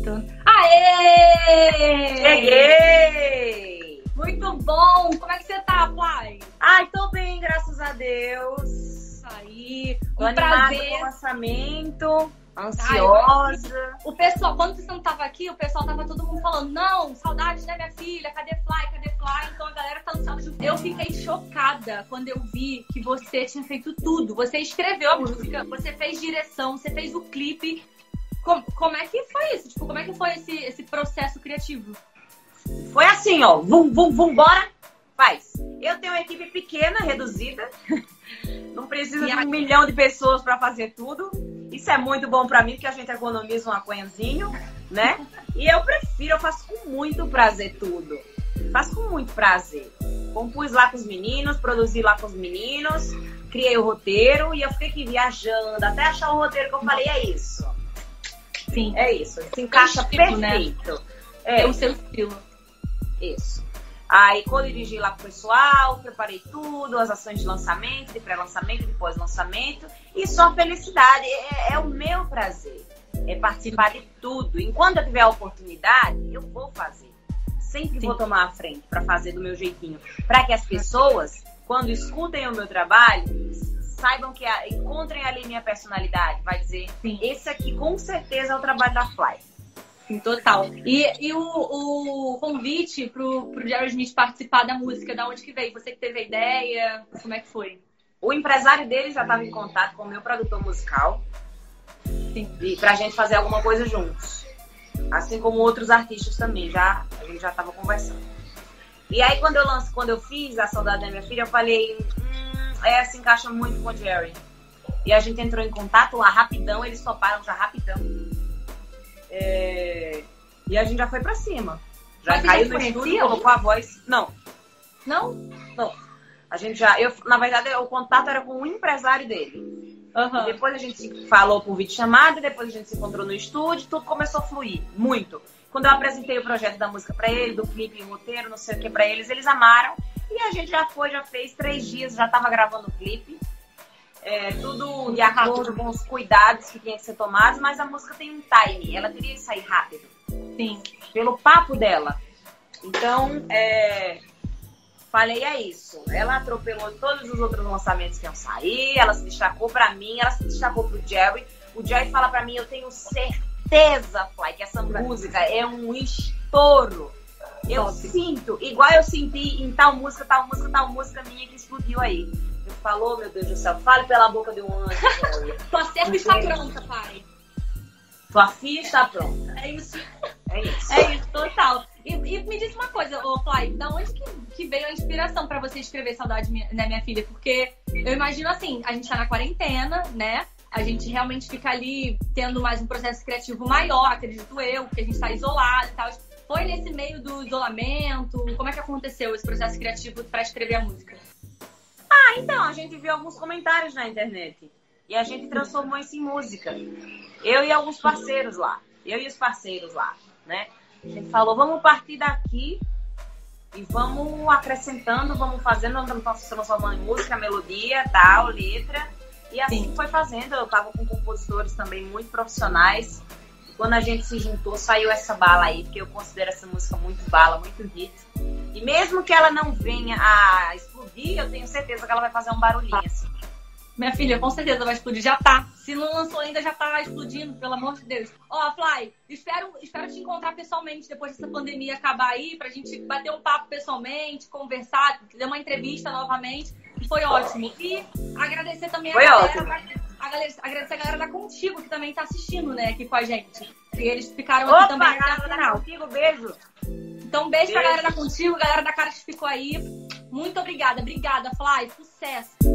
testando. Aê! Cheguei! Muito bom! Como é que você tá, Fly? Ai, tô bem, graças a Deus. Aí, um prazer. com o lançamento, ansiosa. O pessoal, quando você não tava aqui, o pessoal tava todo mundo falando, não, saudades da minha filha, cadê Fly, cadê Fly? Então a galera tá ansiosa. junto. Eu fiquei chocada quando eu vi que você tinha feito tudo. Você escreveu a música, você fez direção, você fez o clipe. Como, como é que foi isso? Tipo, como é que foi esse, esse processo criativo? Foi assim, ó. Vum, vum, vum, bora. Faz. Eu tenho uma equipe pequena, reduzida. Não precisa de um milhão de pessoas pra fazer tudo. Isso é muito bom pra mim, porque a gente economiza um aquenzinho, né? E eu prefiro, eu faço com muito prazer tudo. Faço com muito prazer. Compus lá com os meninos, produzi lá com os meninos, criei o roteiro e eu fiquei aqui viajando até achar o roteiro que eu falei, é isso. Sim. É isso. Se encaixa estilo, né? perfeito. É É, o seu estilo. isso. Aí, co-dirigi lá com o pessoal, preparei tudo, as ações de lançamento, de pré-lançamento, de pós-lançamento. E só felicidade. É, é o meu prazer. É participar de tudo. Enquanto eu tiver a oportunidade, eu vou fazer. Sempre Sim. vou tomar a frente para fazer do meu jeitinho. Para que as pessoas, quando escutem o meu trabalho, saibam que a- encontrem ali minha personalidade. Vai dizer, Sim. esse aqui com certeza é o trabalho da Fly. Sim, total. E, e o, o convite pro, pro Jerry Smith participar da música, da onde que veio? Você que teve a ideia? Como é que foi? O empresário dele já estava em contato com o meu produtor musical Sim. e pra gente fazer alguma coisa juntos. Assim como outros artistas também, já a gente já estava conversando. E aí quando eu lanço, quando eu fiz a saudade da minha filha, eu falei, hum, essa encaixa muito com o Jerry. E a gente entrou em contato lá rapidão, eles toparam já rapidão. É, E a gente já foi pra cima. Já Mas caiu no estúdio, colocou a voz. Não, Não? a gente já. Eu, na verdade, o contato era com o empresário dele. Aham. Depois a gente se falou por vídeo chamada, depois a gente se encontrou no estúdio, tudo começou a fluir muito. Quando eu apresentei o projeto da música pra ele, do clipe, roteiro, não sei o que pra eles, eles amaram. E a gente já foi, já fez três dias, já tava gravando o clipe. É, tudo de acordo com os cuidados que tinha que ser tomados, mas a música tem um time, ela teria que sair rápido Sim. pelo papo dela. Então, é, falei, é isso. Ela atropelou todos os outros lançamentos que iam sair, ela se destacou pra mim, ela se destacou pro Jerry. O Jerry fala pra mim, eu tenho certeza, Fly, que essa música é um estouro. Eu Top. sinto, igual eu senti em tal música, tal música, tal música minha que explodiu aí. Ele falou, meu Deus do céu, fale pela boca de um anjo. Tua cerca está pronta, pai. Sua filha está pronta. É isso. É isso. É isso, total. E, e me diz uma coisa, ô Fly, da onde que, que veio a inspiração pra você escrever Saudade Minha- da Minha Filha? Porque eu imagino assim, a gente tá na quarentena, né? A gente realmente fica ali tendo mais um processo criativo maior, acredito eu, porque a gente tá isolado e tal. Foi nesse meio do isolamento? Como é que aconteceu esse processo criativo pra escrever a música? Então, a gente viu alguns comentários na internet e a gente transformou isso em música. Eu e alguns parceiros lá. Eu e os parceiros lá, né? A gente falou, vamos partir daqui e vamos acrescentando, vamos fazendo, vamos transformando em música, melodia, tal, letra. E assim Sim. foi fazendo. Eu tava com compositores também muito profissionais. Quando a gente se juntou, saiu essa bala aí, porque eu considero essa música muito bala, muito hit. E mesmo que ela não venha a explodir, eu tenho certeza que ela vai fazer um barulhinho assim. Minha filha, com certeza vai explodir. Já tá. Se não lançou ainda, já tá explodindo, pelo amor de Deus. Ó, Fly, espero, espero te encontrar pessoalmente depois dessa pandemia acabar aí, pra gente bater um papo pessoalmente, conversar, dar uma entrevista novamente. Foi ótimo. E agradecer também Foi a galera. ótimo. Da- A galera, agradecer a galera da Contigo, que também tá assistindo, né, aqui com a gente. E eles ficaram Opa, aqui também até a da final. Contigo, beijo. Então, um beijo pra Beijo. galera da Contigo, galera da Cara que ficou aí. Muito obrigada, obrigada, Fly. Sucesso.